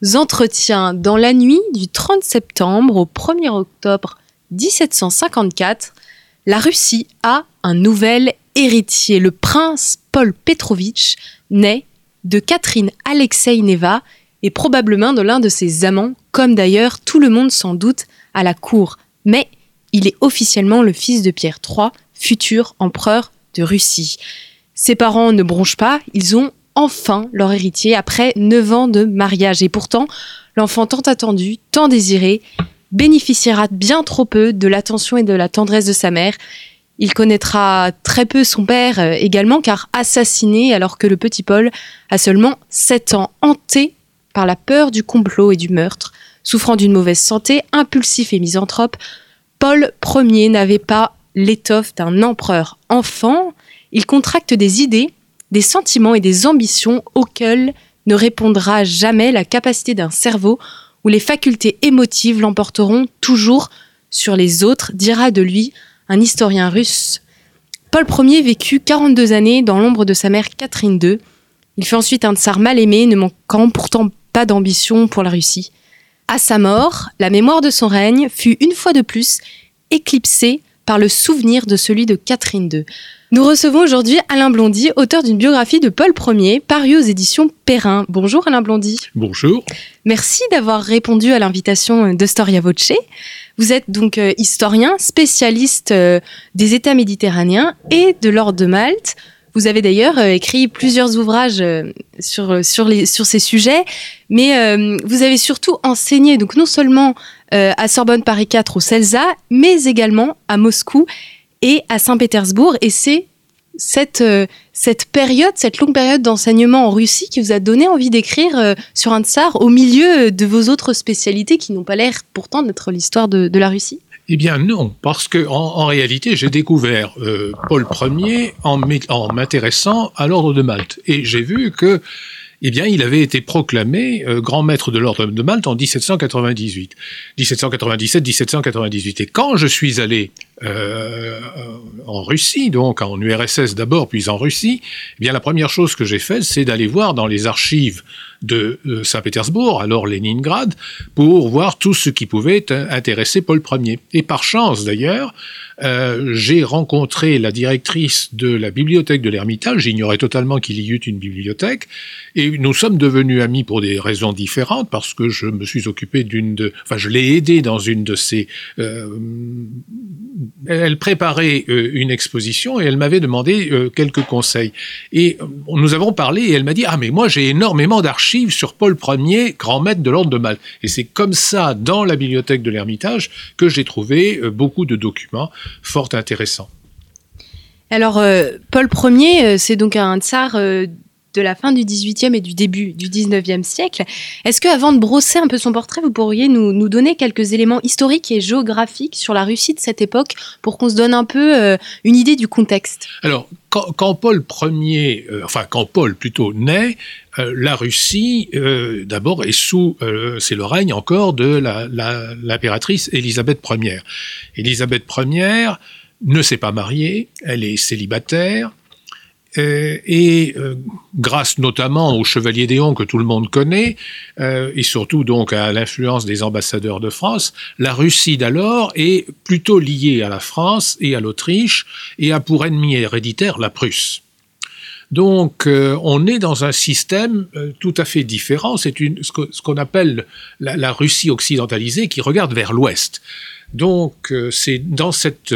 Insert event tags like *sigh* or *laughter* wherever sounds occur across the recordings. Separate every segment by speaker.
Speaker 1: Dans la nuit du 30 septembre au 1er octobre 1754, la Russie a un nouvel héritier. Le prince Paul Petrovitch naît de Catherine Alexeïneva et probablement de l'un de ses amants, comme d'ailleurs tout le monde sans doute à la cour. Mais il est officiellement le fils de Pierre III, futur empereur de Russie. Ses parents ne bronchent pas, ils ont enfin leur héritier après neuf ans de mariage. Et pourtant, l'enfant tant attendu, tant désiré, bénéficiera bien trop peu de l'attention et de la tendresse de sa mère. Il connaîtra très peu son père euh, également, car assassiné alors que le petit Paul a seulement sept ans, hanté par la peur du complot et du meurtre, souffrant d'une mauvaise santé, impulsif et misanthrope, Paul Ier n'avait pas l'étoffe d'un empereur enfant, il contracte des idées, des sentiments et des ambitions auxquels ne répondra jamais la capacité d'un cerveau où les facultés émotives l'emporteront toujours sur les autres, dira de lui un historien russe. Paul Ier vécut 42 années dans l'ombre de sa mère Catherine II. Il fut ensuite un tsar mal aimé, ne manquant pourtant pas d'ambition pour la Russie. À sa mort, la mémoire de son règne fut une fois de plus éclipsée par le souvenir de celui de Catherine II. Nous recevons aujourd'hui Alain Blondy, auteur d'une biographie de Paul Ier, parue aux éditions Perrin. Bonjour Alain Blondy.
Speaker 2: Bonjour.
Speaker 1: Merci d'avoir répondu à l'invitation de Storia Voce. Vous êtes donc euh, historien, spécialiste euh, des États méditerranéens et de l'ordre de Malte. Vous avez d'ailleurs euh, écrit plusieurs ouvrages sur, sur, les, sur ces sujets, mais vous avez surtout enseigné, donc non seulement à Sorbonne Paris 4 au CELSA, mais également à Moscou et à Saint-Pétersbourg. Et c'est cette, euh, cette période, cette longue période d'enseignement en Russie qui vous a donné envie d'écrire euh, sur un tsar au milieu de vos autres spécialités qui n'ont pas l'air pourtant d'être l'histoire de, la Russie?
Speaker 2: Eh bien non, parce que en, réalité, j'ai découvert euh, Paul Ier en, m'intéressant à l'ordre de Malte, et j'ai vu que eh bien, il avait été proclamé grand maître de l'ordre de Malte en 1798. 1797-1798. Et quand je suis allé euh, en Russie, donc en URSS d'abord, puis en Russie, eh bien, la première chose que j'ai faite, c'est d'aller voir dans les archives de Saint-Pétersbourg, alors Leningrad, pour voir tout ce qui pouvait intéresser Paul Ier. Et par chance d'ailleurs, euh, j'ai rencontré la directrice de la bibliothèque de l'Ermitage, j'ignorais totalement qu'il y eut une bibliothèque, et nous sommes devenus amis pour des raisons différentes, parce que je me suis occupé d'une de... Enfin, je l'ai aidé dans une de ses... Euh, elle préparait euh, une exposition et elle m'avait demandé quelques conseils. Et nous avons parlé et elle m'a dit, ah mais moi j'ai énormément d'archives sur Paul Ier, grand maître de l'ordre de Malte. Et c'est comme ça, dans la bibliothèque de l'Ermitage, que j'ai trouvé beaucoup de documents fort intéressant.
Speaker 1: Alors, euh, Paul Ier, euh, c'est donc un tsar euh, de la fin du XVIIIe et du début du XIXe siècle. Est-ce que, avant de brosser un peu son portrait, vous pourriez nous, donner quelques éléments historiques et géographiques sur la Russie de cette époque pour qu'on se donne un peu une idée du contexte?
Speaker 2: Alors, quand, Paul Ier, enfin quand Paul plutôt naît, la Russie d'abord est sous, c'est le règne encore de l'impératrice Élisabeth Ier. Élisabeth Ier ne s'est pas mariée, elle est célibataire, euh, et euh, grâce notamment au Chevalier Déon que tout le monde connaît, euh, et surtout donc à l'influence des ambassadeurs de France, la Russie d'alors est plutôt liée à la France et à l'Autriche, et a pour ennemi héréditaire la Prusse. Donc, on est dans un système tout à fait différent. C'est ce qu'on appelle la, la, Russie occidentalisée qui regarde vers l'Ouest. Donc, c'est dans cette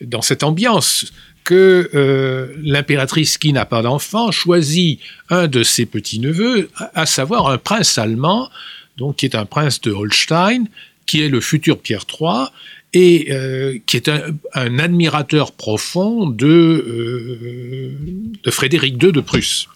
Speaker 2: dans cette ambiance que euh, l'impératrice qui n'a pas d'enfant choisit un de ses petits-neveux, à savoir un prince allemand, donc qui est un prince de Holstein, qui est le futur Pierre III, et euh, qui est un, admirateur profond de, euh, de Frédéric II de Prusse.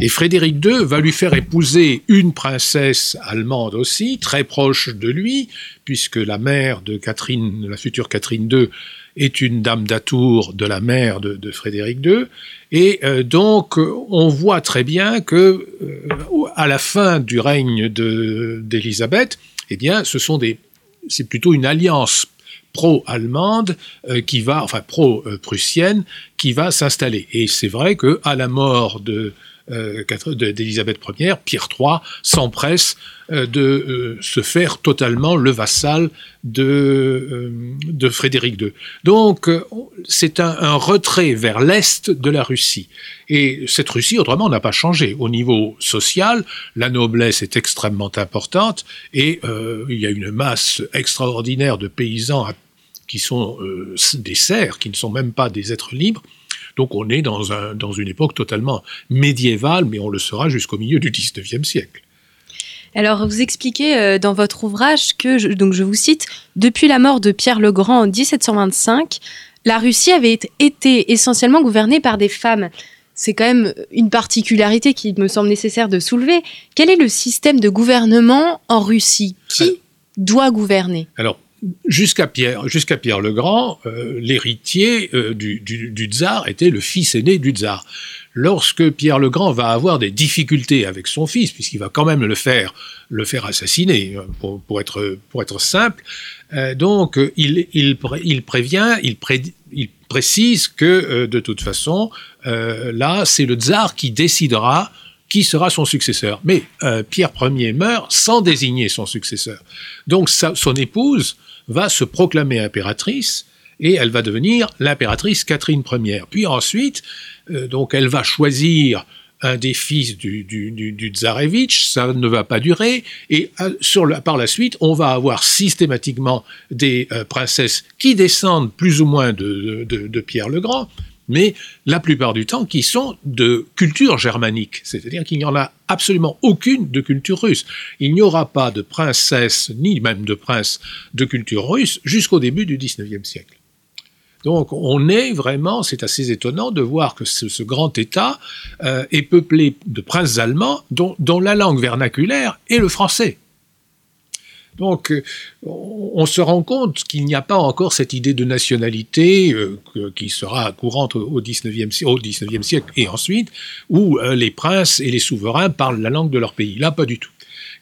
Speaker 2: Et Frédéric II va lui faire épouser une princesse allemande aussi, très proche de lui, puisque la mère de Catherine, la future Catherine II, est une dame d'atour de la mère de, Frédéric II. Et euh, donc, on voit très bien que, euh, à la fin du règne d'Élisabeth, eh bien, ce sont des, c'est plutôt une alliance pro-allemande euh, qui va, enfin pro-prussienne, qui va s'installer. Et c'est vrai que à la mort de d'Élisabeth Ier, Pierre III s'empresse euh, de euh, se faire totalement le vassal de, de Frédéric II. Donc c'est un, retrait vers l'est de la Russie. Et cette Russie, autrement, n'a pas changé. Au niveau social, la noblesse est extrêmement importante et il y a une masse extraordinaire de paysans qui sont des serfs, qui ne sont même pas des êtres libres, donc on est dans, un, dans une époque totalement médiévale, mais on le sera jusqu'au milieu du XIXe siècle.
Speaker 1: Alors, vous expliquez euh, dans votre ouvrage que, je, donc je vous cite, depuis la mort de Pierre le Grand en 1725, la Russie avait été essentiellement gouvernée par des femmes. C'est quand même une particularité qui me semble nécessaire de soulever. Quel est le système de gouvernement en Russie? Qui doit gouverner?
Speaker 2: Alors, jusqu'à Pierre, jusqu'à Pierre le Grand, euh, l'héritier euh, du, tsar était le fils aîné du tsar. Lorsque Pierre le Grand va avoir des difficultés avec son fils, puisqu'il va quand même le faire, le faire assassiner, euh, pour, être, simple, donc il, prévient, il précise que de toute façon, là, c'est le tsar qui décidera qui sera son successeur. Mais Pierre Ier meurt sans désigner son successeur. Donc son épouse va se proclamer impératrice et elle va devenir l'impératrice Catherine Ier. Puis ensuite, euh, donc elle va choisir un des fils du, du, ça ne va pas durer, et euh, par la suite, on va avoir systématiquement des euh, princesses qui descendent plus ou moins de Pierre le Grand, mais la plupart du temps qui sont de culture germanique, c'est-à-dire qu'il n'y en a absolument aucune de culture russe. Il n'y aura pas de princesse, ni même de prince de culture russe jusqu'au début du XIXe siècle. Donc on est vraiment, c'est assez étonnant de voir que ce, grand État euh, est peuplé de princes allemands dont la langue vernaculaire est le français. Donc, euh, on se rend compte qu'il n'y a pas encore cette idée de nationalité euh, qui sera courante au XIXe siècle et ensuite, où euh, les princes et les souverains parlent la langue de leur pays. Là, pas du tout.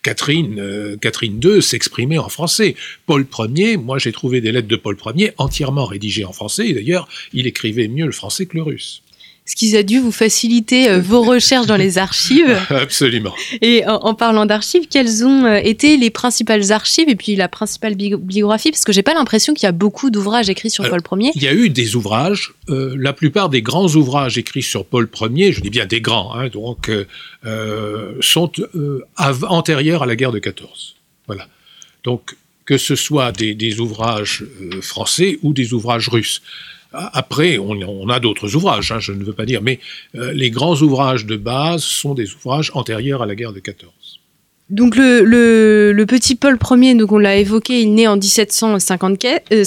Speaker 2: Catherine, Catherine II s'exprimait en français. Paul Ier, moi j'ai trouvé des lettres de Paul Ier entièrement rédigées en français, d'ailleurs il écrivait mieux le français que le russe
Speaker 1: ce qui a dû vous faciliter euh, vos recherches dans les archives. *laughs*
Speaker 2: Absolument.
Speaker 1: Et en, parlant d'archives, quelles ont euh, été les principales archives et puis la principale biographie? Parce que j'ai pas l'impression qu'il y a beaucoup d'ouvrages écrits sur Paul Ier.
Speaker 2: Il y a eu des ouvrages. Euh, la plupart des grands ouvrages écrits sur Paul Ier, je dis bien des grands, hein, donc, sont antérieurs à la guerre de 14. Voilà. Donc, que ce soit des ouvrages français ou des ouvrages russes. Après, on, a d'autres ouvrages, hein, je ne veux pas dire, mais euh, les grands ouvrages de base sont des ouvrages antérieurs à la guerre de 14.
Speaker 1: Donc le, petit Paul Ier, donc on l'a évoqué, il naît en 1754, euh,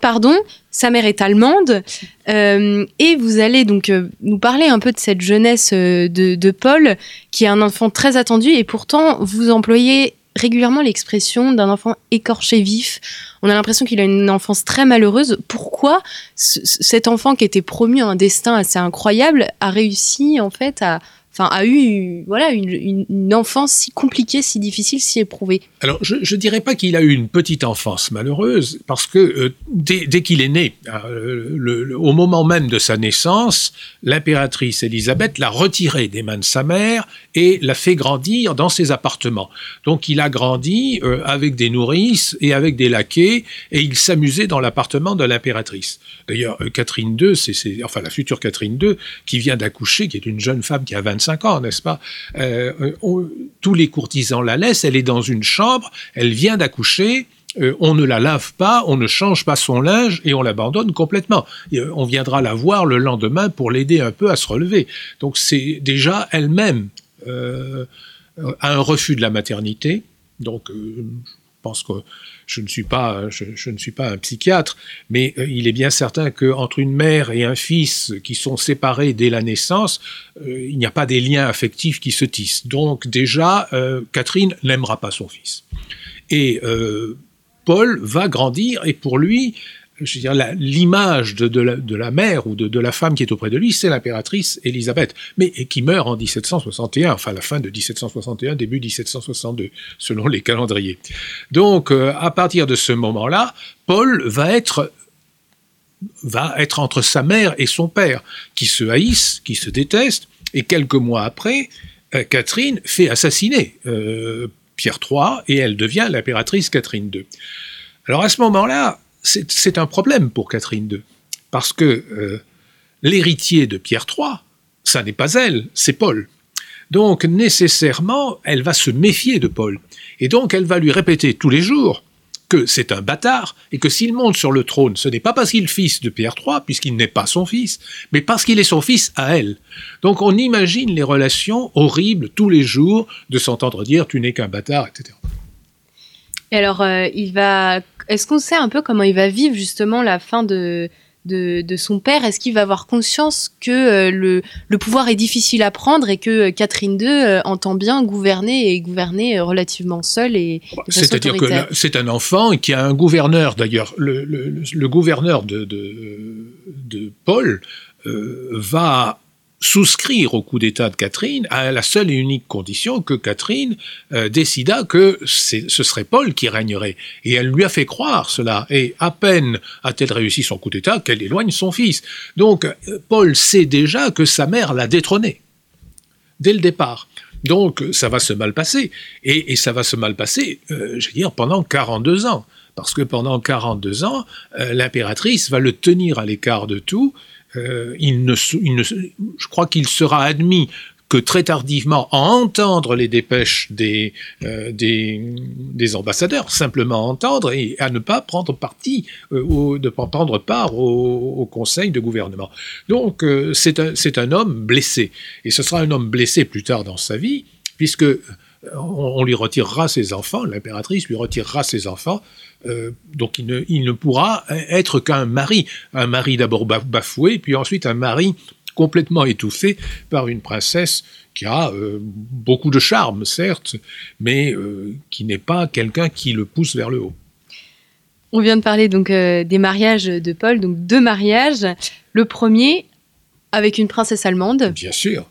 Speaker 1: pardon. Sa mère est allemande euh, et vous allez donc nous parler un peu de cette jeunesse de, de, Paul, qui est un enfant très attendu et pourtant vous employez régulièrement l'expression d'un enfant écorché vif. On a l'impression qu'il a une enfance très malheureuse. Pourquoi cet enfant qui était promu à un destin assez incroyable a réussi en fait à, a eu voilà une, enfance si compliquée, si difficile, si éprouvée.
Speaker 2: Alors, je ne dirais pas qu'il a eu une petite enfance malheureuse, parce que euh, dès, qu'il est né, euh, au moment même de sa naissance, l'impératrice Élisabeth l'a retiré des mains de sa mère et l'a fait grandir dans ses appartements. Donc, il a grandi euh, avec des nourrices et avec des laquais, et il s'amusait dans l'appartement de l'impératrice. D'ailleurs, Catherine II, c'est enfin la future Catherine II, qui vient d'accoucher, qui est une jeune femme qui a 25 ans, n'est-ce pas? Euh, Tous les courtisans la laissent, elle est dans une chambre, elle vient d'accoucher, euh, on ne la lave pas, on ne change pas son linge et on l'abandonne complètement. Euh, on viendra la voir le lendemain pour l'aider un peu à se relever. Donc c'est déjà elle-même un refus de la maternité. Donc que je ne suis pas, je, ne suis pas un psychiatre, mais euh, il est bien certain qu'entre une mère et un fils qui sont séparés dès la naissance, euh, il n'y a pas des liens affectifs qui se tissent. Donc déjà, euh, Catherine n'aimera pas son fils. Et Paul va grandir et pour lui, l'image de, la, mère ou de, de, la femme qui est auprès de lui, c'est l'impératrice Élisabeth, mais qui meurt en 1761, enfin la fin de 1761, début 1762, selon les calendriers. Donc, euh, à partir de ce moment-là, Paul va être va être entre sa mère et son père, qui se haïssent, qui se détestent, et quelques mois après, euh, Catherine fait assassiner euh, Pierre III et elle devient l'impératrice Catherine II. Alors à ce moment-là, c'est un problème pour Catherine II, parce que euh, l'héritier de Pierre III, ça n'est pas elle, c'est Paul. Donc nécessairement, elle va se méfier de Paul. Et donc elle va lui répéter tous les jours que c'est un bâtard et que s'il monte sur le trône, ce n'est pas parce qu'il est fils de Pierre III, puisqu'il n'est pas son fils, mais parce qu'il est son fils à elle. Donc on imagine les relations horribles tous les jours de s'entendre dire tu n'es qu'un bâtard, etc.
Speaker 1: Et alors, euh, il va. Est-ce qu'on sait un peu comment il va vivre justement la fin de, de, son père? Est-ce qu'il va avoir conscience que euh, le, le, pouvoir est difficile à prendre et que euh, Catherine II entend bien gouverner et gouverner relativement seule et
Speaker 2: C'est-à-dire que c'est un enfant qui a un gouverneur. D'ailleurs, le, le, le, gouverneur de, de, de Paul va souscrire au coup d'État de Catherine à la seule et unique condition que Catherine euh, décida que ce serait Paul qui régnerait. Et elle lui a fait croire cela. Et à peine a-t-elle réussi son coup d'État qu'elle éloigne son fils. Donc euh, Paul sait déjà que sa mère l'a détrôné dès le départ. Donc ça va se mal passer. Et, ça va se mal passer, euh, je veux dire, pendant 42 ans. Parce que pendant 42 ans, l'impératrice va le tenir à l'écart de tout euh, il ne, je crois qu'il sera admis que très tardivement à entendre les dépêches des, euh, des, ambassadeurs, simplement entendre et à ne pas prendre parti, euh, prendre part au, conseil de gouvernement. Donc c'est un, un, homme blessé, et ce sera un homme blessé plus tard dans sa vie, puisque on, lui retirera ses enfants, l'impératrice lui retirera ses enfants, euh, donc il ne, il ne, pourra être qu'un mari, un mari d'abord bafoué, puis ensuite un mari complètement étouffé par une princesse qui a euh, beaucoup de charme, certes, mais euh, qui n'est pas quelqu'un qui le pousse vers le haut.
Speaker 1: On vient de parler donc des mariages de Paul, donc deux mariages. Le premier avec une princesse allemande.
Speaker 2: Bien sûr.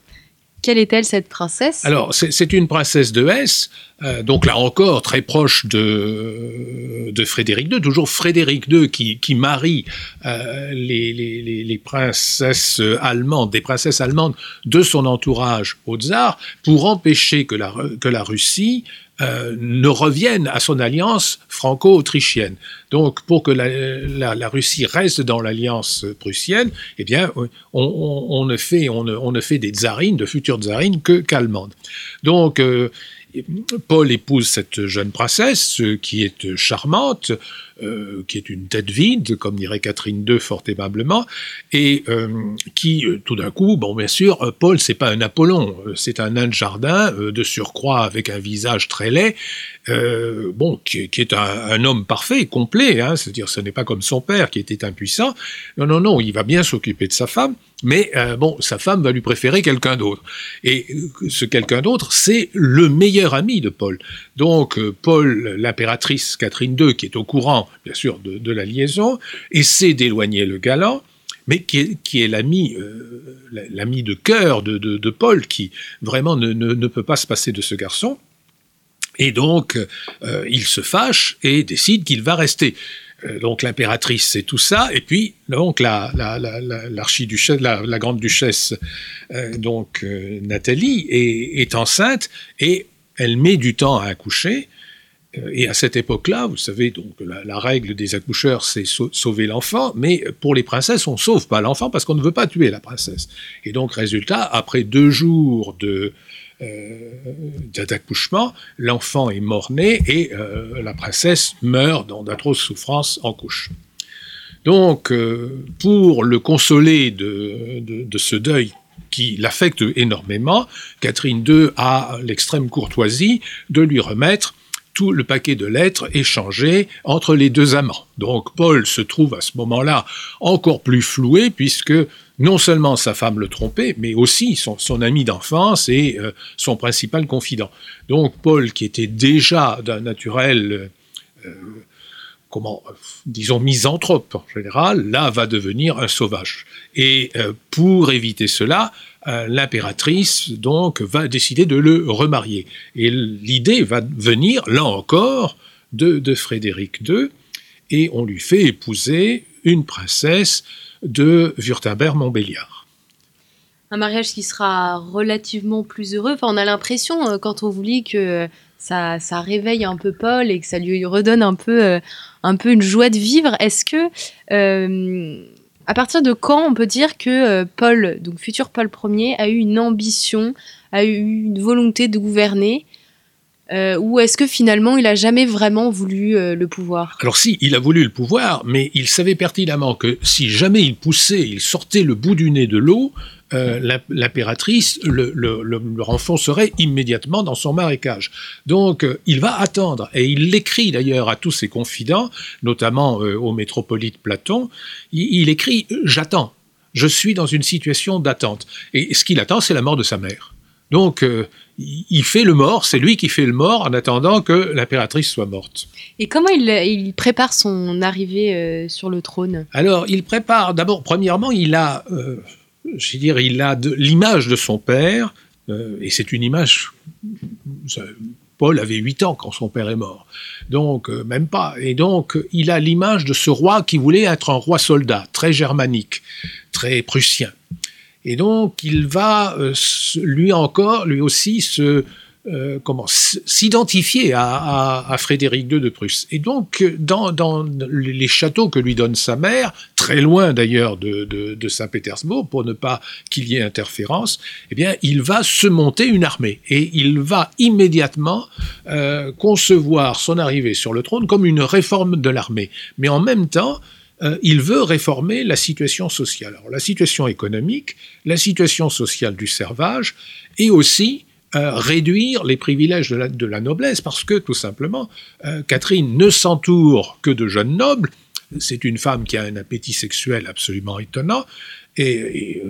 Speaker 1: Quelle est-elle cette princesse?
Speaker 2: Alors, c'est une princesse de Hesse, euh, donc là encore très proche de, de Frédéric II, toujours Frédéric II qui, qui marie euh, les, princesses allemandes, des princesses allemandes de son entourage au tsar, pour empêcher que la, que la Russie euh, ne revienne à son alliance franco-autrichienne. Donc, pour que la, Russie reste dans l'alliance prussienne, eh bien, on, ne, fait, on, ne, fait des tsarines, de futures tsarines, que qu'allemandes. Donc, Paul épouse cette jeune princesse euh, qui est charmante, euh, qui est une tête vide, comme dirait Catherine II fort aimablement, et euh, qui, tout d'un coup, bon, bien sûr, Paul, c'est pas un Apollon, c'est un nain de jardin, de surcroît avec un visage très laid, bon, qui, est un, homme parfait, complet, hein, c'est-à-dire ce n'est pas comme son père qui était impuissant. Non, non, non, il va bien s'occuper de sa femme, mais bon, sa femme va lui préférer quelqu'un d'autre. Et ce quelqu'un d'autre, c'est le meilleur ami de Paul. Donc, Paul, l'impératrice Catherine II, qui est au courant bien sûr, de, la liaison, essaie d'éloigner le galant, mais qui est, l'ami, euh, l'ami de cœur de, Paul, qui vraiment ne, peut pas se passer de ce garçon. Et donc, euh, il se fâche et décide qu'il va rester. Euh, donc l'impératrice c'est tout ça, et puis donc la, l'archiduchesse, la, grande duchesse, donc Nathalie est, enceinte et elle met du temps à accoucher. Euh, et à cette époque-là, vous savez, donc la, règle des accoucheurs, c'est sauver l'enfant, mais pour les princesses, on ne sauve pas l'enfant parce qu'on ne veut pas tuer la princesse. Et donc, résultat, après deux jours de euh, d'accouchement, l'enfant est mort-né et euh, la princesse meurt dans d'atroces souffrances en couche. Donc, pour le consoler de ce deuil qui l'affecte énormément, Catherine II a l'extrême courtoisie de lui remettre tout le paquet de lettres échangé entre les deux amants. Donc Paul se trouve à ce moment-là encore plus floué puisque non seulement sa femme le trompait, mais aussi son, ami d'enfance et euh, son principal confident. Donc Paul, qui était déjà d'un naturel, euh, comment, disons, misanthrope en général, là va devenir un sauvage. Et euh, pour éviter cela, l'impératrice donc va décider de le remarier. Et l'idée va venir, là encore, de, Frédéric II, et on lui fait épouser une princesse de Württemberg-Montbéliard.
Speaker 1: Un mariage qui sera relativement plus heureux. On a l'impression, euh, quand on vous lit, que ça, ça, réveille un peu Paul et que ça lui redonne un peu, euh, un peu une joie de vivre. Est-ce que, euh, à partir de quand on peut dire que Paul, donc futur Paul Ier, a eu une ambition, a eu une volonté de gouverner euh, ou est-ce que finalement il a jamais vraiment voulu euh, le pouvoir?
Speaker 2: Alors si, il a voulu le pouvoir, mais il savait pertinemment que si jamais il poussait, il sortait le bout du nez de l'eau, euh, l'impératrice le, renfoncerait immédiatement dans son marécage. Donc il va attendre, et il l'écrit d'ailleurs à tous ses confidents, notamment au métropolite Platon, il écrit ⁇ J'attends, je suis dans une situation d'attente ⁇ Et ce qu'il attend, c'est la mort de sa mère. Donc, euh, il fait le mort, c'est lui qui fait le mort en attendant que l'impératrice soit morte.
Speaker 1: Et comment il, prépare son arrivée euh, sur le trône?
Speaker 2: Alors, il prépare, d'abord, premièrement, il a, euh, je dire, il a l'image de son père, et c'est une image. Paul avait 8 ans quand son père est mort, donc même pas. Et donc, il a l'image de ce roi qui voulait être un roi soldat, très germanique, très prussien. Et donc, il va, euh, lui encore, lui aussi, se, euh, comment s'identifier à, Frédéric II de Prusse. Et donc, dans, les châteaux que lui donne sa mère, très loin d'ailleurs de, Saint-Pétersbourg, pour ne pas qu'il y ait interférence, eh bien, il va se monter une armée et il va immédiatement euh, concevoir son arrivée sur le trône comme une réforme de l'armée. Mais en même temps, euh, il veut réformer la situation sociale. Alors, la situation économique, la situation sociale du servage, et aussi euh, réduire les privilèges de la, noblesse, parce que tout simplement, euh, Catherine ne s'entoure que de jeunes nobles. C'est une femme qui a un appétit sexuel absolument étonnant, et,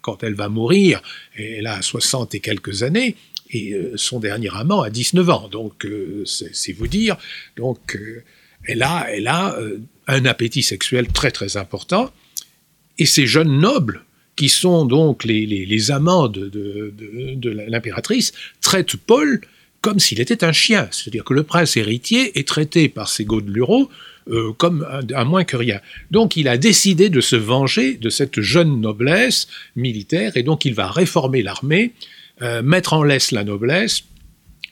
Speaker 2: quand elle va mourir, elle a 60 et quelques années, et son dernier amant a 19 ans. Donc, c'est vous dire. Donc, elle a, elle a un appétit sexuel très très important. Et ces jeunes nobles, qui sont donc les, amants de, l'impératrice, traitent Paul comme s'il était un chien. C'est-à-dire que le prince héritier est traité par ses godelureaux euh, comme un, moins que rien. Donc il a décidé de se venger de cette jeune noblesse militaire et donc il va réformer l'armée, euh, mettre en laisse la noblesse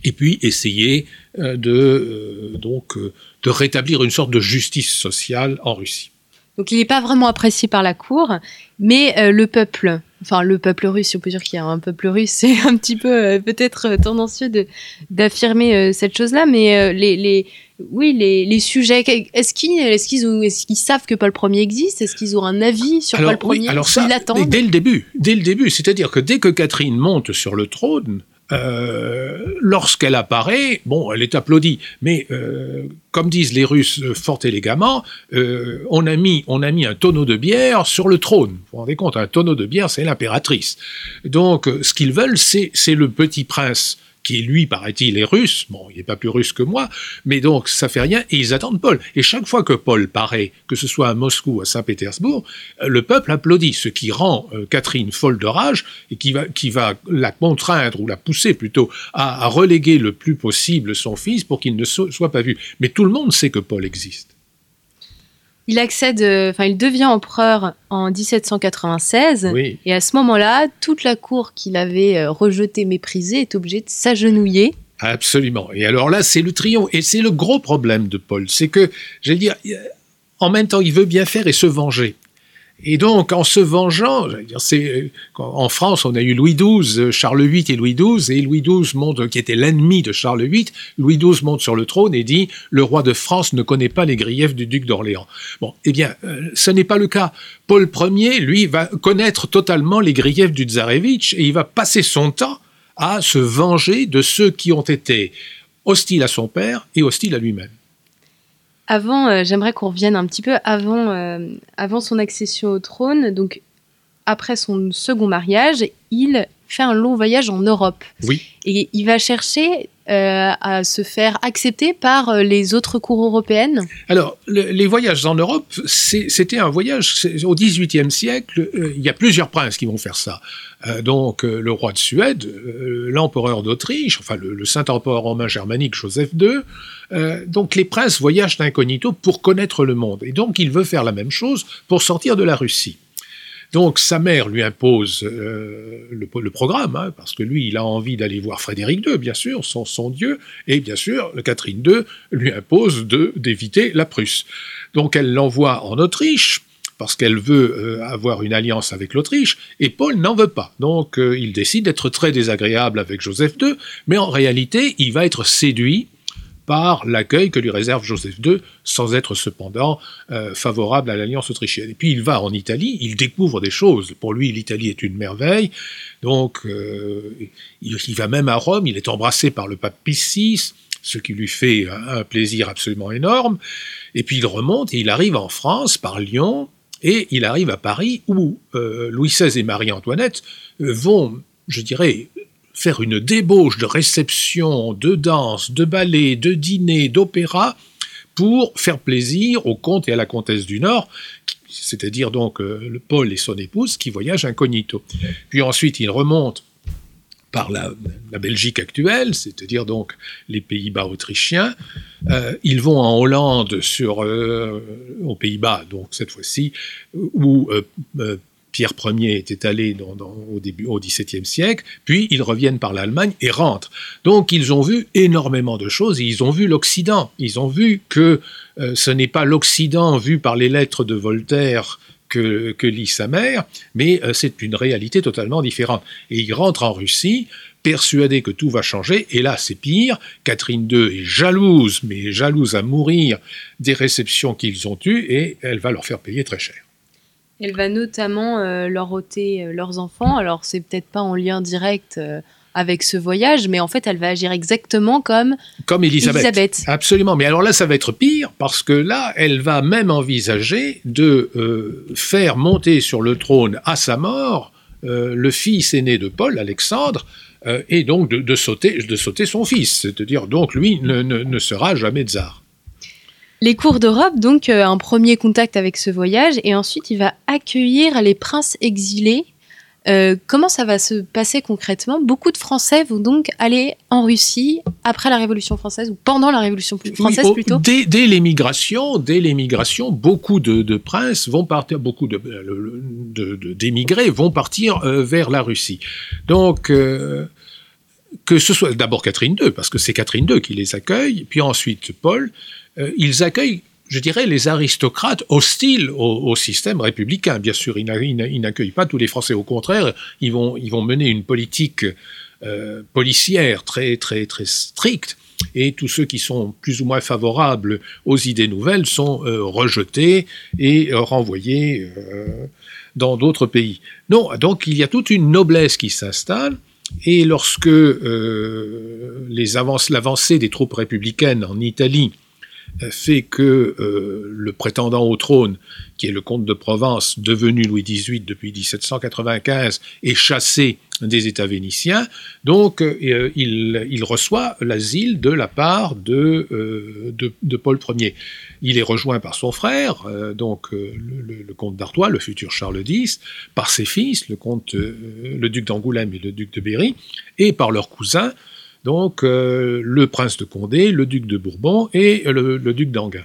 Speaker 2: et puis essayer euh, de, euh, donc, de rétablir une sorte de justice sociale en Russie.
Speaker 1: Donc il n'est pas vraiment apprécié par la cour, mais le peuple, enfin le peuple russe, si on peut dire qu'il y a un peuple russe, *laughs* c'est un petit peu peut-être tendancieux d'affirmer cette chose-là, mais les, les, oui, les, les sujets, est-ce qu'ils est qu'ils est savent que Paul Ier existe? Est-ce qu'ils ont un avis sur Paul Ier?
Speaker 2: alors ça, Dès le début, dès le début, c'est-à-dire que dès que Catherine monte sur le trône, euh, lorsqu'elle apparaît, bon, elle est applaudie, mais euh, comme disent les Russes fort élégamment, euh, on, a mis, on a mis un tonneau de bière sur le trône. Vous vous rendez compte, un tonneau de bière, c'est l'impératrice. Donc, ce qu'ils veulent, c'est le petit prince qui lui, paraît-il, est russe. Bon, il n'est pas plus russe que moi, mais donc ça fait rien, et ils attendent Paul. Et chaque fois que Paul paraît, que ce soit à Moscou ou à Saint-Pétersbourg, euh, le peuple applaudit, ce qui rend euh, Catherine folle de rage, et qui va, qui va la contraindre, ou la pousser plutôt, à, reléguer le plus possible son fils pour qu'il ne soit pas vu. Mais tout le monde sait que Paul existe.
Speaker 1: Il accède, euh, enfin, il devient empereur en 1796. Et à ce moment-là, toute la cour qu'il avait euh, rejetée, méprisée, est obligée de s'agenouiller.
Speaker 2: Absolument. Et alors là, c'est le triomphe. Et c'est le gros problème de Paul. C'est que, j'allais dire, en même temps, il veut bien faire et se venger. Et donc, en se vengeant, c'est, en France, on a eu Louis XII, Charles VIII et Louis XII, et Louis XII monte, qui était l'ennemi de Charles VIII, Louis XII monte sur le trône et dit le roi de France ne connaît pas les griefs du duc d'Orléans. Bon, eh bien, euh, ce n'est pas le cas. Paul Ier, lui, va connaître totalement les griefs du tsarevitch et il va passer son temps à se venger de ceux qui ont été hostile à son père et hostile à lui-même.
Speaker 1: Avant, euh, j'aimerais qu'on revienne un petit peu avant, euh, avant son accession au trône. Donc, après son second mariage, il fait un long voyage en Europe.
Speaker 2: Oui.
Speaker 1: Et il va chercher euh, à se faire accepter par euh, les autres cours européennes
Speaker 2: Alors, le- les voyages en Europe, c'était un voyage au XVIIIe siècle. euh, il y a plusieurs princes qui vont faire ça. Donc, le roi de Suède, l'empereur d'Autriche, enfin le, le saint-empereur romain germanique Joseph II. Donc, les princes voyagent incognito pour connaître le monde. Et donc, il veut faire la même chose pour sortir de la Russie. Donc sa mère lui impose euh, le, programme, hein, parce que lui, il a envie d'aller voir Frédéric II, bien sûr, son, dieu, et bien sûr, Catherine II lui impose d'éviter la Prusse. Donc elle l'envoie en Autriche, parce qu'elle veut euh, avoir une alliance avec l'Autriche, et Paul n'en veut pas. Donc euh, il décide d'être très désagréable avec Joseph II, mais en réalité, il va être séduit par l'accueil que lui réserve Joseph II, sans être cependant euh, favorable à l'alliance autrichienne. Et puis il va en Italie, il découvre des choses. Pour lui, l'Italie est une merveille. Donc euh, il, va même à Rome, il est embrassé par le pape Pie VI, ce qui lui fait un, plaisir absolument énorme. Et puis il remonte et il arrive en France par Lyon, et il arrive à Paris où euh, Louis XVI et Marie-Antoinette vont, je dirais, faire une débauche de réception, de danse, de ballet, de dîner, d'opéra, pour faire plaisir au comte et à la comtesse du Nord, c'est-à-dire donc euh, Paul et son épouse qui voyagent incognito. Puis ensuite, il remonte par la, Belgique actuelle, c'est-à-dire donc les Pays-Bas autrichiens. Euh, ils vont en Hollande, sur, euh, aux Pays-Bas, donc cette fois-ci, où euh, Pierre Ier était allé au début au XVIIe siècle, puis ils reviennent par l'Allemagne et rentrent. Donc ils ont vu énormément de choses, et ils ont vu l'Occident. Ils ont vu que euh, ce n'est pas l'Occident vu par les lettres de Voltaire que, que lit sa mère, mais euh, c'est une réalité totalement différente. Et ils rentrent en Russie, persuadés que tout va changer, et là c'est pire, Catherine II est jalouse, mais jalouse à mourir des réceptions qu'ils ont eues, et elle va leur faire payer très cher.
Speaker 1: Elle va notamment euh, leur ôter euh, leurs enfants. Alors, c'est peut-être pas en lien direct euh, avec ce voyage, mais en fait, elle va agir exactement comme,
Speaker 2: Comme Elisabeth.
Speaker 1: Elisabeth.
Speaker 2: Absolument. Mais alors là, ça va être pire parce que là, elle va même envisager de euh, faire monter sur le trône à sa mort le fils aîné de Paul, Alexandre, et donc de, de sauter, de sauter son fils. C'est-à-dire, donc, lui ne, ne, ne sera jamais tsar.
Speaker 1: Les cours d'Europe, donc, euh, un premier contact avec ce voyage, et ensuite, il va accueillir les princes exilés. Euh, comment ça va se passer concrètement? Beaucoup de Français vont donc aller en Russie après la Révolution française ou pendant la Révolution française
Speaker 2: Oui, au-
Speaker 1: plutôt.
Speaker 2: Dès, dès l'émigration, dès l'émigration, beaucoup de, de princes vont partir, beaucoup de, de- d'émigrés vont partir euh, vers la Russie. Donc euh, que ce soit d'abord Catherine II, parce que c'est Catherine II qui les accueille, puis ensuite Paul, euh, ils accueillent, je dirais, les aristocrates hostiles au, système républicain. Bien sûr, ils n'a- ils n'a- ils n'accueillent pas tous les Français. Au contraire, ils vont, mener une politique euh, policière très, très, très stricte. Et tous ceux qui sont plus ou moins favorables aux idées nouvelles sont euh, rejetés et euh, renvoyés euh, dans d'autres pays. Non, donc il y a toute une noblesse qui s'installe. Et lorsque euh, l'avancée des troupes républicaines en Italie euh, fait que euh, le prétendant au trône, qui est le comte de Provence, devenu Louis XVIII depuis 1795, est chassé des États vénitiens, donc euh, il, reçoit l'asile de la part de, euh, Paul Ier. Il est rejoint par son frère, euh, donc euh, le, comte d'Artois, le futur Charles X, par ses fils, le comte, euh, le duc d'Angoulême et le duc de Berry, et par leurs cousins, donc euh, le prince de Condé, le duc de Bourbon et le, duc d'Anguin.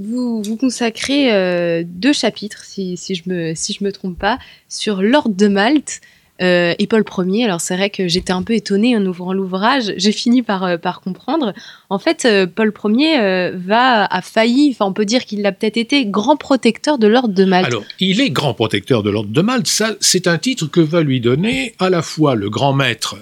Speaker 1: Vous, consacrez euh, deux chapitres, si, je je me trompe pas, sur l'ordre de Malte euh, et Paul Ier. Alors c'est vrai que j'étais un peu étonnée en ouvrant l'ouvrage. J'ai fini par euh, comprendre. En fait, euh, Paul Ier va a failli, on peut dire qu'il l'a peut-être été grand protecteur de l'ordre de Malte.
Speaker 2: Alors, il est grand protecteur de l'ordre de Malte. C'est un titre que va lui donner à la fois le grand maître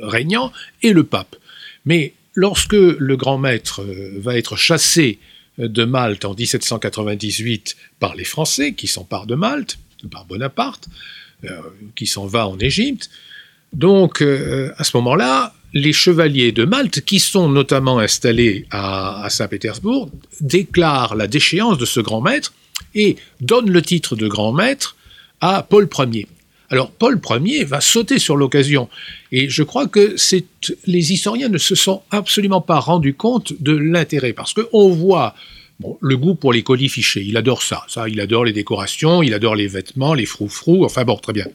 Speaker 2: régnant et le pape. Mais lorsque le grand maître va être chassé de Malte en 1798 par les Français qui s'emparent de Malte, par Bonaparte, qui s'en va en Égypte, donc euh, à ce moment-là, les chevaliers de Malte, qui sont notamment installés à, à Saint-Pétersbourg, déclarent la déchéance de ce grand maître et donnent le titre de grand maître à Paul Ier. Alors Paul Ier va sauter sur l'occasion, et je crois que les historiens ne se sont absolument pas rendus compte de l'intérêt, parce qu'on voit le goût pour les colifichés, il adore ça, ça, il adore les décorations, il adore les vêtements, les froufrous, enfin bon, très bien.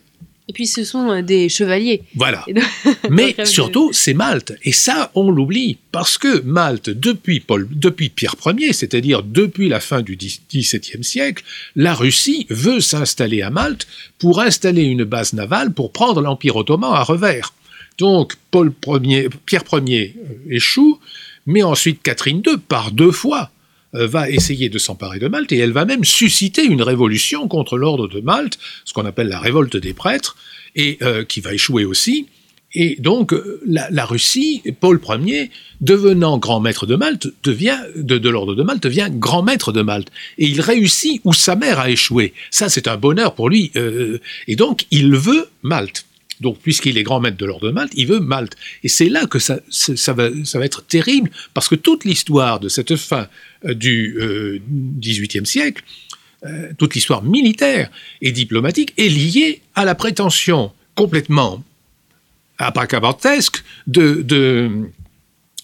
Speaker 1: Et puis ce sont euh, des chevaliers.
Speaker 2: Voilà. *laughs* Mais surtout, c'est Malte. Et ça, on l'oublie. Parce que Malte, depuis, Paul, depuis Pierre Ier, c'est-à-dire depuis la fin du XVIIe siècle, la Russie veut s'installer à Malte pour installer une base navale pour prendre l'Empire ottoman à revers. Donc Paul Ier, Pierre Ier euh, échoue, mais ensuite Catherine II, par deux fois, euh, va essayer de s'emparer de Malte et elle va même susciter une révolution contre l'ordre de Malte, ce qu'on appelle la révolte des prêtres, et euh, qui va échouer aussi. Et donc euh, la, Russie, Paul Ier, devenant grand maître de Malte, devient de, l'ordre de Malte, devient grand maître de Malte. Et il réussit où sa mère a échoué. Ça, c'est un bonheur pour lui. et donc, il veut Malte. Donc, puisqu'il est grand maître de l'ordre de Malte, il veut Malte. Et c'est là que ça, va, être terrible, parce que toute l'histoire de cette fin euh, du XVIIIe euh, siècle, euh, toute l'histoire militaire et diplomatique est liée à la prétention complètement abracabantesque de, de,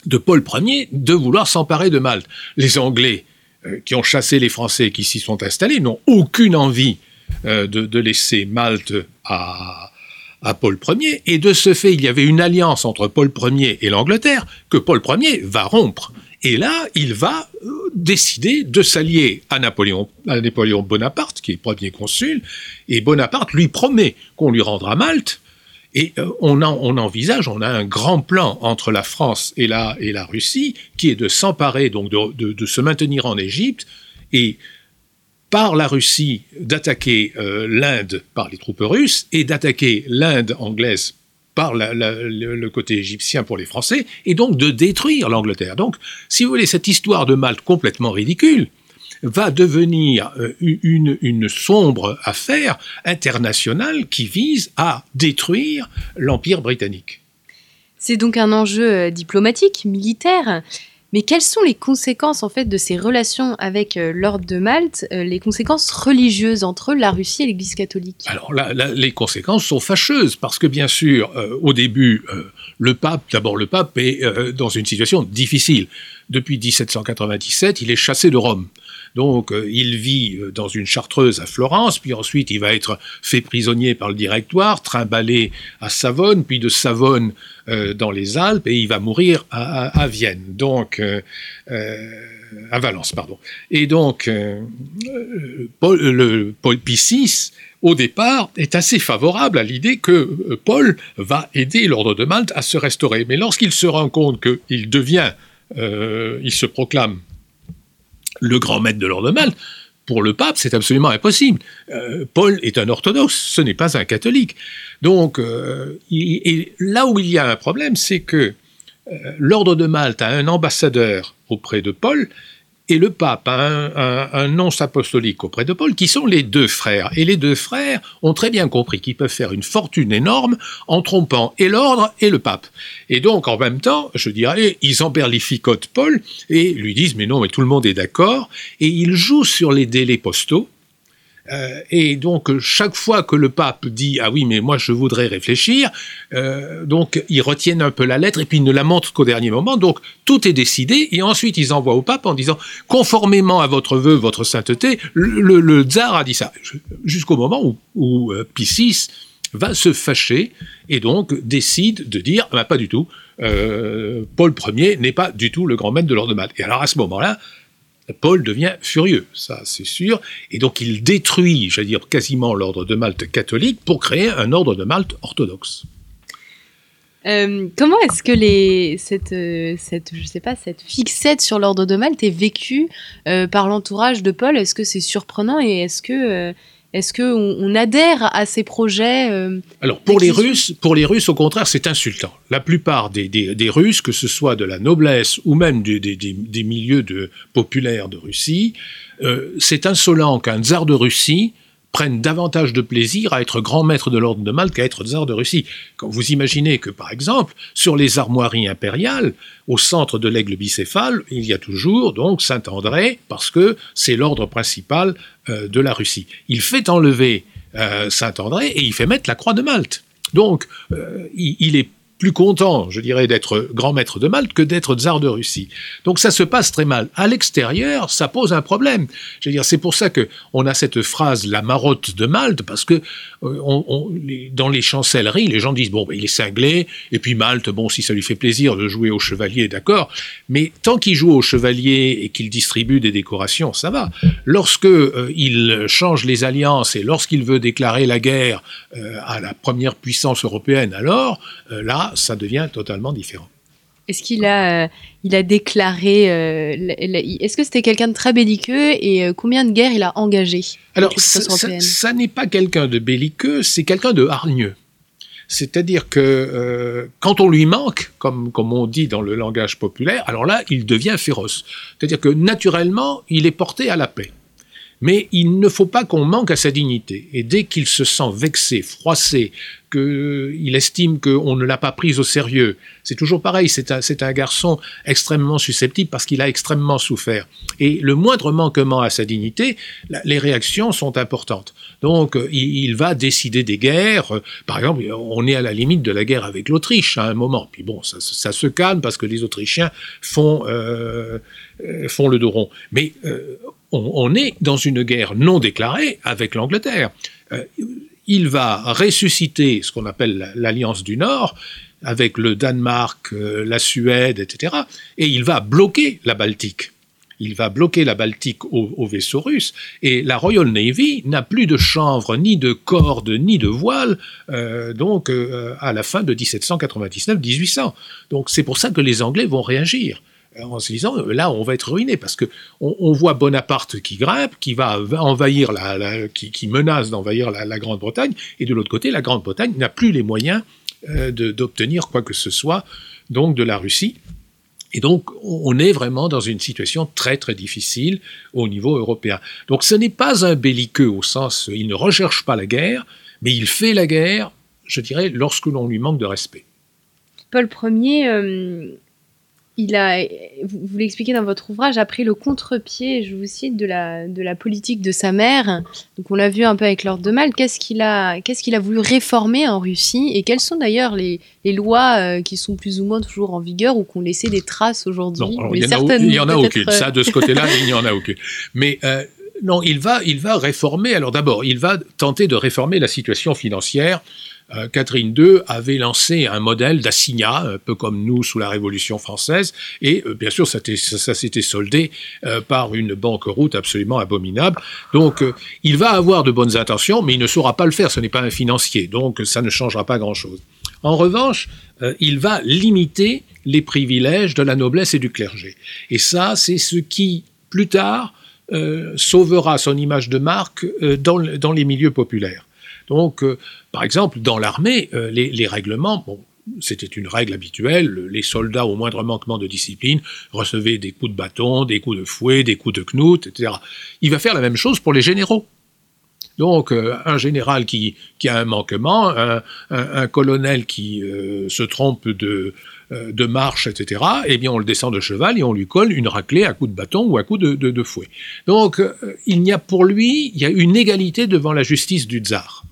Speaker 2: de Paul Ier de vouloir s'emparer de Malte. Les Anglais, qui ont chassé les Français qui s'y sont installés, n'ont aucune envie de, laisser Malte à, à Paul Ier, et de ce fait, il y avait une alliance entre Paul Ier et l'Angleterre que Paul Ier va rompre. Et là, il va euh, décider de s'allier à Napoléon, Bonaparte, qui est premier consul, et Bonaparte lui promet qu'on lui rendra Malte, et euh, on, on, envisage, on a un grand plan entre la France et la, et la Russie, qui est de s'emparer, donc de, de, se maintenir en Égypte, et par la Russie d'attaquer euh, l'Inde par les troupes russes et d'attaquer l'Inde anglaise par le, côté égyptien pour les Français, et donc de détruire l'Angleterre. Donc, si vous voulez, cette histoire de Malte complètement ridicule va devenir euh, une, sombre affaire internationale qui vise à détruire l'Empire britannique.
Speaker 1: C'est donc un enjeu euh, diplomatique, militaire. Mais quelles sont les conséquences en fait de ces relations avec euh, l'ordre de Malte, euh, les conséquences religieuses entre la Russie et l'Église catholique?
Speaker 2: Alors là, les conséquences sont fâcheuses parce que bien sûr, euh, au début, le pape, d'abord le pape est dans une situation difficile. Depuis 1797, il est chassé de Rome. Donc euh, il vit euh, dans une chartreuse à Florence, puis ensuite il va être fait prisonnier par le directoire, trimballé à Savone, puis de Savone euh, dans les Alpes, et il va mourir à, Vienne, donc à Valence, pardon. Et donc Paul, le, Paul Pie au départ, est assez favorable à l'idée que Paul va aider l'ordre de Malte à se restaurer. Mais lorsqu'il se rend compte qu'il devient, il se proclame le grand maître de l'ordre de Malte, pour le pape, c'est absolument impossible. Euh, Paul est un orthodoxe, ce n'est pas un catholique. Donc, euh, là où il y a un problème, c'est que euh, l'ordre de Malte a un ambassadeur auprès de Paul et le pape a un, nonce apostolique auprès de Paul, qui sont les deux frères. Et les deux frères ont très bien compris qu'ils peuvent faire une fortune énorme en trompant et l'ordre et le pape. Et donc, en même temps, je dirais, ils emberlificotent Paul et lui disent, mais non, mais tout le monde est d'accord. Et ils jouent sur les délais postaux euh, et donc, chaque fois que le pape dit Ah oui, mais moi je voudrais réfléchir, euh, donc ils retiennent un peu la lettre et puis ils ne la montrent qu'au dernier moment. Donc, tout est décidé et ensuite ils envoient au pape en disant Conformément à votre vœu, votre sainteté, le, tsar a dit ça. Jusqu'au moment où, où euh, va se fâcher et donc décide de dire ah, Pas du tout, Paul Ier n'est pas du tout le grand maître de l'ordre de Malte. Et alors à ce moment-là, Paul devient furieux, ça c'est sûr, et donc il détruit, j'allais dire quasiment l'ordre de Malte catholique pour créer un ordre de Malte orthodoxe.
Speaker 1: Euh, comment est-ce que les, cette, euh, cette, je sais pas, cette fixette sur l'ordre de Malte est vécue euh, par l'entourage de Paul? Est-ce que c'est surprenant et est-ce que est-ce qu'on on adhère à ces projets euh,
Speaker 2: Alors pour les Russes, pour les Russes, au contraire, c'est insultant. La plupart des, des, Russes, que ce soit de la noblesse ou même des, des milieux de, populaires de Russie, euh, c'est insolent qu'un tsar de Russie prennent davantage de plaisir à être grand maître de l'ordre de Malte qu'à être tsar de Russie. Quand vous imaginez que, par exemple, sur les armoiries impériales, au centre de l'aigle bicéphale, il y a toujours donc Saint-André, parce que c'est l'ordre principal euh, de la Russie. Il fait enlever euh, Saint-André et il fait mettre la croix de Malte. Donc, euh, il, il est plus content, je dirais, d'être grand maître de Malte que d'être tsar de Russie. Donc ça se passe très mal. À l'extérieur, ça pose un problème. Je veux dire, c'est pour ça que on a cette phrase la marotte de Malte parce que euh, dans les chancelleries, les gens disent bon, ben, il est cinglé et puis Malte, bon, si ça lui fait plaisir de jouer au chevalier, d'accord. Mais tant qu'il joue au chevalier et qu'il distribue des décorations, ça va. Lorsque euh, il change les alliances et lorsqu'il veut déclarer la guerre euh, à la première puissance européenne, alors là ça devient totalement différent.
Speaker 1: Est-ce qu'il a, euh, il a déclaré, euh, est-ce que c'était quelqu'un de très belliqueux et euh, combien de guerres il a engagé
Speaker 2: Alors, ça, ça, ça n'est pas quelqu'un de belliqueux, c'est quelqu'un de hargneux. C'est-à-dire que quand on lui manque, comme, comme on dit dans le langage populaire, alors là, il devient féroce. C'est-à-dire que naturellement, il est porté à la paix. Mais il ne faut pas qu'on manque à sa dignité. Et dès qu'il se sent vexé, froissé, qu'il estime qu'on ne l'a pas prise au sérieux, c'est toujours pareil, c'est un, garçon extrêmement susceptible parce qu'il a extrêmement souffert. Et le moindre manquement à sa dignité, les réactions sont importantes. Donc il, il, va décider des guerres. Par exemple, on est à la limite de la guerre avec l'Autriche à un moment. Puis bon, ça, ça, se calme parce que les Autrichiens font, euh, font le dos rond. Mais euh, on, est dans une guerre non déclarée avec l'Angleterre. Euh, il va ressusciter ce qu'on appelle l'Alliance du Nord avec le Danemark, euh, la Suède, etc. Et il va bloquer la Baltique. Il va bloquer la Baltique au, au vaisseau russe. Et la Royal Navy n'a plus de chanvre, ni de corde, ni de voile, euh, donc à la fin de 1799-1800. Donc c'est pour ça que les Anglais vont réagir en se disant là on va être ruiné parce que on, voit Bonaparte qui grimpe, qui va envahir la, qui, menace d'envahir la, la Grande-Bretagne, et de l'autre côté la Grande-Bretagne n'a plus les moyens euh, d'obtenir quoi que ce soit donc de la Russie. Et donc, on est vraiment dans une situation très très difficile au niveau européen. Donc, ce n'est pas un belliqueux au sens, il ne recherche pas la guerre, mais il fait la guerre, je dirais, lorsque l'on lui manque de respect.
Speaker 1: Paul Ier, euh, il a, vous, l'expliquez dans votre ouvrage, a pris le contre-pied, je vous cite, de la, de la politique de sa mère. Donc on l'a vu un peu avec l'ordre de Malte. Qu'est-ce qu'il a, qu'est-ce qu'il a voulu réformer en Russie et quelles sont d'ailleurs les, les lois euh, qui sont plus ou moins toujours en vigueur ou qui ont laissé des traces aujourd'hui?
Speaker 2: Il n'y en a aucune. Ça, de ce côté-là, il n'y en a aucune. Mais euh, non, il va, il va réformer. Alors d'abord, il va tenter de réformer la situation financière euh, Catherine II avait lancé un modèle d'assignat, un peu comme nous sous la Révolution française, et euh, bien sûr ça, s'était soldé euh, par une banqueroute absolument abominable. Donc euh, il va avoir de bonnes intentions, mais il ne saura pas le faire, ce n'est pas un financier, donc ça ne changera pas grand-chose. En revanche, euh, il va limiter les privilèges de la noblesse et du clergé. Et ça, c'est ce qui, plus tard, sauvera son image de marque dans, dans les milieux populaires. Donc, euh, par exemple, dans l'armée, euh, les, règlements, bon, c'était une règle habituelle, les soldats au moindre manquement de discipline recevaient des coups de bâton, des coups de fouet, des coups de knout, etc. Il va faire la même chose pour les généraux. Donc, euh, un général qui, a un manquement, un, colonel qui se trompe de, marche, etc., eh bien, on le descend de cheval et on lui colle une raclée à coup de bâton ou à coup de, fouet. Donc, il n'y a pour lui, il y a une égalité devant la justice du tsar.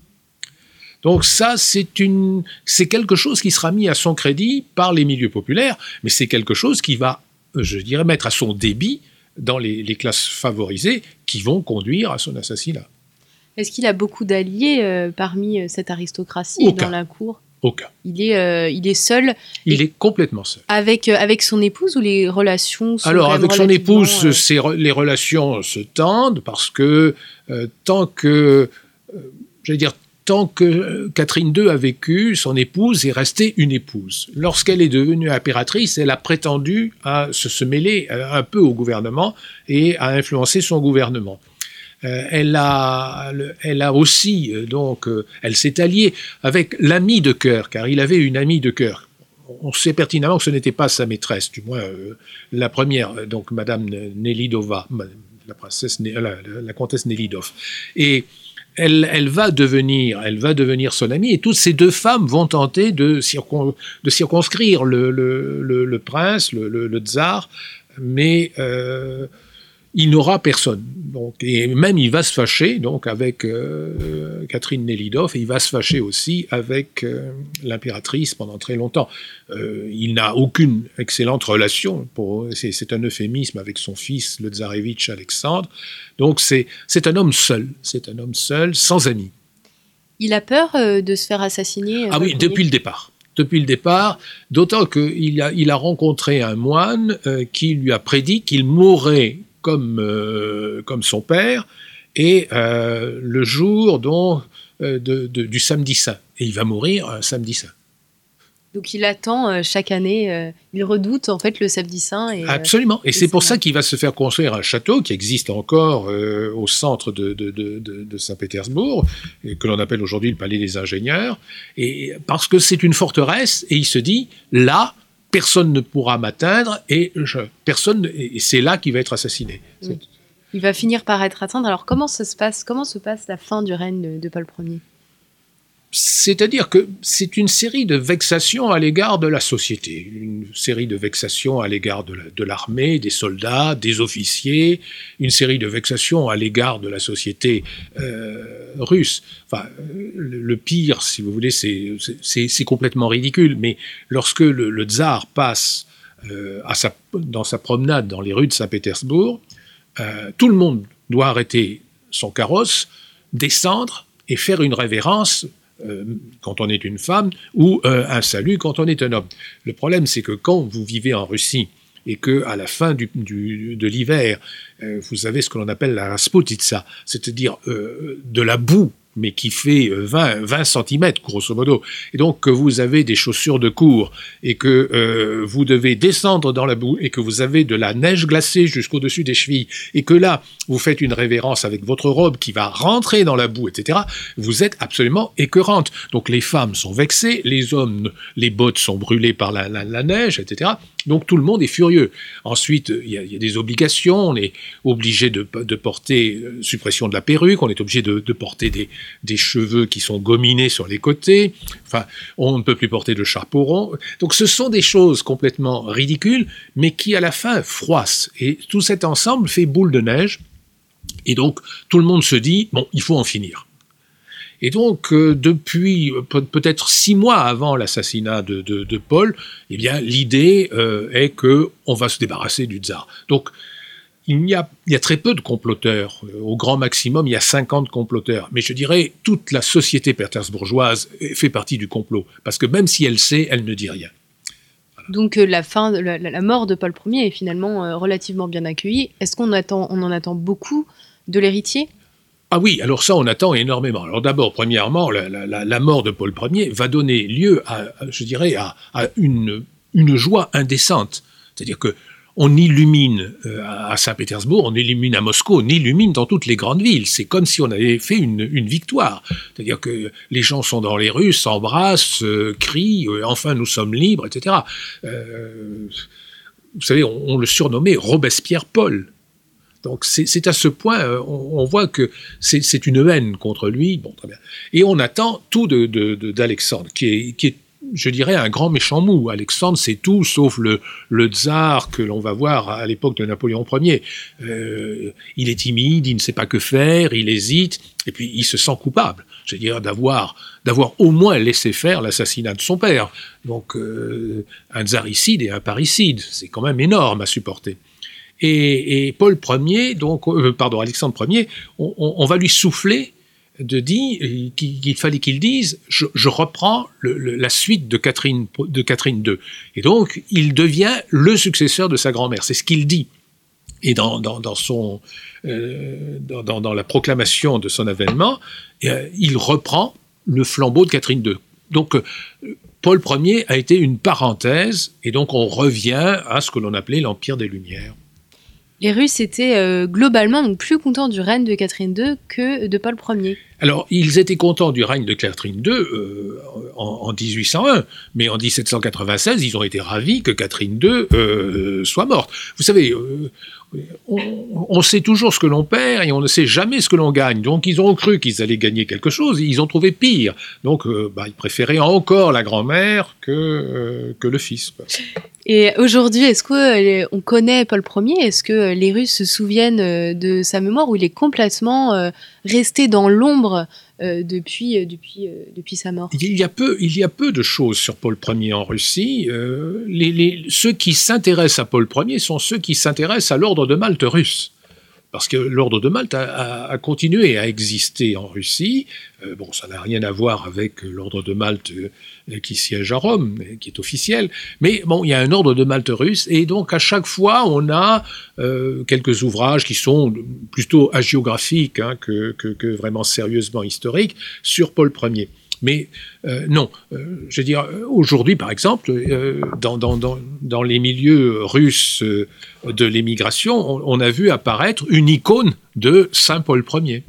Speaker 2: Donc ça, c'est une, c'est quelque chose qui sera mis à son crédit par les milieux populaires, mais c'est quelque chose qui va, je dirais, mettre à son débit dans les, les classes favorisées qui vont conduire à son assassinat.
Speaker 1: Est-ce qu'il a beaucoup d'alliés euh, parmi euh, cette aristocratie
Speaker 2: Aucun.
Speaker 1: dans la cour?
Speaker 2: Aucun.
Speaker 1: Il est, euh, il est seul.
Speaker 2: Il est complètement seul.
Speaker 1: Avec, euh, avec son épouse ou les relations sont
Speaker 2: Alors, avec son épouse, les relations se tendent parce que tant que, j'allais dire, tant que Catherine II a vécu, son épouse est restée une épouse. Lorsqu'elle est devenue impératrice, elle a prétendu à se, mêler un peu au gouvernement et à influencer son gouvernement. Euh, elle, a, elle a aussi, euh, donc, euh, elle s'est alliée avec l'ami de cœur, car il avait une amie de cœur. On sait pertinemment que ce n'était pas sa maîtresse, du moins euh, la première, donc Madame Nelidova, la princesse, la, la comtesse Nelidov. Et elle, va devenir, elle va devenir son amie, et toutes ces deux femmes vont tenter de, circonscrire le, prince, le, tsar, mais euh, il n'aura personne. Donc, et même il va se fâcher donc avec euh, Catherine Nelidov et il va se fâcher aussi avec euh, l'impératrice pendant très longtemps. Euh, il n'a aucune excellente relation, c'est un euphémisme avec son fils, le tsarevitch Alexandre. Donc c'est un homme seul, c'est un homme seul, sans amis.
Speaker 1: Il a peur de se faire assassiner
Speaker 2: Ah oui, depuis le départ depuis le départ, d'autant qu'il a, il a rencontré un moine qui lui a prédit qu'il mourrait comme, euh, comme son père, et euh, le jour donc, euh, de, du samedi saint. Et il va mourir un samedi saint.
Speaker 1: Donc il attend chaque année, il redoute en fait le samedi saint. Et,
Speaker 2: Absolument. Et, c'est pour ça qu'il va se faire construire un château qui existe encore au centre de, de, de Saint-Pétersbourg, que l'on appelle aujourd'hui le Palais des Ingénieurs. Et parce que c'est une forteresse, et il se dit, là, personne ne pourra m'atteindre et personne et c'est là qu'il va être assassiné.
Speaker 1: Il va finir par être atteint. Alors comment se passe Comment se passe la fin du règne de Paul Ier?
Speaker 2: C'est-à-dire que c'est une série de vexations à l'égard de la société, une série de vexations à l'égard de l'armée, des soldats, des officiers, une série de vexations à l'égard de la société euh, russe. Enfin, le, pire, si vous voulez, c'est complètement ridicule, mais lorsque le, tsar passe euh, dans sa promenade dans les rues de Saint-Pétersbourg, euh, tout le monde doit arrêter son carrosse, descendre et faire une révérence euh, quand on est une femme ou euh, un salut quand on est un homme. Le problème, c'est que quand vous vivez en Russie et que à la fin de l'hiver, euh, vous avez ce que l'on appelle la rasputitsa, c'est-à-dire de la boue mais qui fait 20, 20 cm, grosso modo, et donc que vous avez des chaussures de cours, et que euh, vous devez descendre dans la boue, et que vous avez de la neige glacée jusqu'au-dessus des chevilles, et que là, vous faites une révérence avec votre robe qui va rentrer dans la boue, etc., vous êtes absolument écœurante. Donc les femmes sont vexées, les hommes, les bottes sont brûlées par la, la neige, etc. Donc tout le monde est furieux. Ensuite, il y, a des obligations. On est obligé de, porter euh, suppression de la perruque. On est obligé de, porter des, cheveux qui sont gominés sur les côtés. Enfin, on ne peut plus porter de chapeau rond. Donc ce sont des choses complètement ridicules, mais qui à la fin froissent. Et tout cet ensemble fait boule de neige. Et donc tout le monde se dit bon, il faut en finir. Et donc, euh, depuis euh, peut-être six mois avant l'assassinat de, Paul, eh bien, l'idée euh, est que on va se débarrasser du tsar. Donc, il y, a, très peu de comploteurs. Au grand maximum, il y a 50 comploteurs. Mais je dirais, toute la société pétersbourgeoise fait partie du complot. Parce que même si elle sait, elle ne dit rien.
Speaker 1: Donc la fin, la, mort de Paul Ier est finalement relativement bien accueillie. Est-ce qu'on en attend beaucoup de l'héritier?
Speaker 2: Ah oui, alors ça, on attend énormément. Alors d'abord, premièrement, la, mort de Paul Ier va donner lieu à, je dirais, à, une, une, joie indécente. C'est-à-dire que on illumine euh, à Saint-Pétersbourg, on illumine à Moscou, on illumine dans toutes les grandes villes. C'est comme si on avait fait une, victoire. C'est-à-dire que les gens sont dans les rues, s'embrassent, euh, crient, euh, enfin nous sommes libres, etc. vous savez, on, on le surnommait Robespierre-Paul. Donc c'est à ce point, euh, on, voit que c'est une haine contre lui. Bon, très bien. Et on attend tout d'Alexandre, qui est, qui est, je dirais, un grand méchant mou. Alexandre, c'est tout sauf le, tsar que l'on va voir à l'époque de Napoléon Ier. Euh, il est timide, il ne sait pas que faire, il hésite, et puis il se sent coupable. Je dire, d'avoir d'avoir au moins laissé faire l'assassinat de son père. Donc, euh, un tsaricide et un parricide, c'est quand même énorme à supporter. Et, Paul Ier, donc, euh, pardon, Alexandre Ier, on, va lui souffler de dire qu'il fallait qu'il dise je, reprends la suite de Catherine, de Catherine II. Et donc, il devient le successeur de sa grand-mère. C'est ce qu'il dit. Et dans, son, euh, dans, la proclamation de son avènement, euh, il reprend le flambeau de Catherine II. Donc, Paul Ier a été une parenthèse, et donc on revient à ce que l'on appelait l'Empire des Lumières.
Speaker 1: Les Russes étaient euh, globalement donc plus contents du règne de Catherine II que de Paul Ier.
Speaker 2: Alors, ils étaient contents du règne de Catherine II euh, en, 1801, mais en 1796, ils ont été ravis que Catherine II euh, soit morte. Vous savez, euh, on, sait toujours ce que l'on perd et on ne sait jamais ce que l'on gagne. Donc, ils ont cru qu'ils allaient gagner quelque chose, ils ont trouvé pire. Donc, bah, ils préféraient encore la grand-mère que, que le fils.
Speaker 1: Et aujourd'hui, est-ce qu'on connaît Paul Ier? Est-ce que les Russes se souviennent de sa mémoire ou il est complètement resté dans l'ombre euh, depuis, euh, euh, depuis sa mort.
Speaker 2: Il y, a peu, il y a peu de choses sur Paul Ier en Russie. les, ceux qui s'intéressent à Paul Ier sont ceux qui s'intéressent à l'ordre de Malte russe parce que l'ordre de Malte a, continué à exister en Russie. Euh, bon, ça n'a rien à voir avec l'ordre de Malte euh, qui siège à Rome, qui est officiel, mais bon, il y a un ordre de Malte russe, et donc à chaque fois, on a euh, quelques ouvrages qui sont plutôt hagiographiques hein, que, vraiment sérieusement historiques sur Paul Ier. Mais euh, non, euh, je veux dire, aujourd'hui, par exemple, euh, dans, les milieux russes de l'émigration, on, on, a vu apparaître une icône de Saint Paul Ier.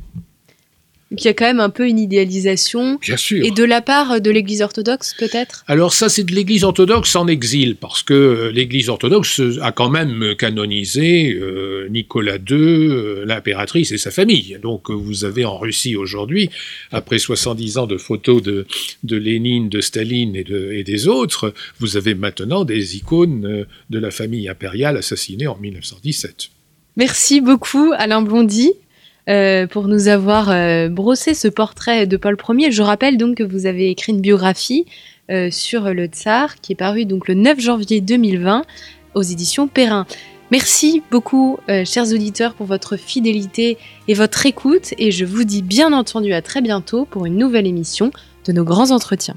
Speaker 1: Donc il y a quand même un peu une idéalisation.
Speaker 2: Bien sûr.
Speaker 1: Et de la part de l'Église orthodoxe, peut-être?
Speaker 2: Alors ça, c'est de l'Église orthodoxe en exil, parce que euh, l'Église orthodoxe a quand même canonisé euh, Nicolas II, euh, l'impératrice et sa famille. Donc vous avez en Russie aujourd'hui, après 70 ans de photos de, de Lénine, de Staline et, de, et des autres, vous avez maintenant des icônes de la famille impériale assassinée en 1917.
Speaker 1: Merci beaucoup, Alain Blondy. Euh, pour nous avoir euh, brossé ce portrait de Paul Ier. Je rappelle donc que vous avez écrit une biographie euh, sur le tsar qui est parue donc le 9 janvier 2020 aux éditions Perrin. Merci beaucoup, chers auditeurs, pour votre fidélité et votre écoute, et je vous dis bien entendu à très bientôt pour une nouvelle émission de nos grands entretiens.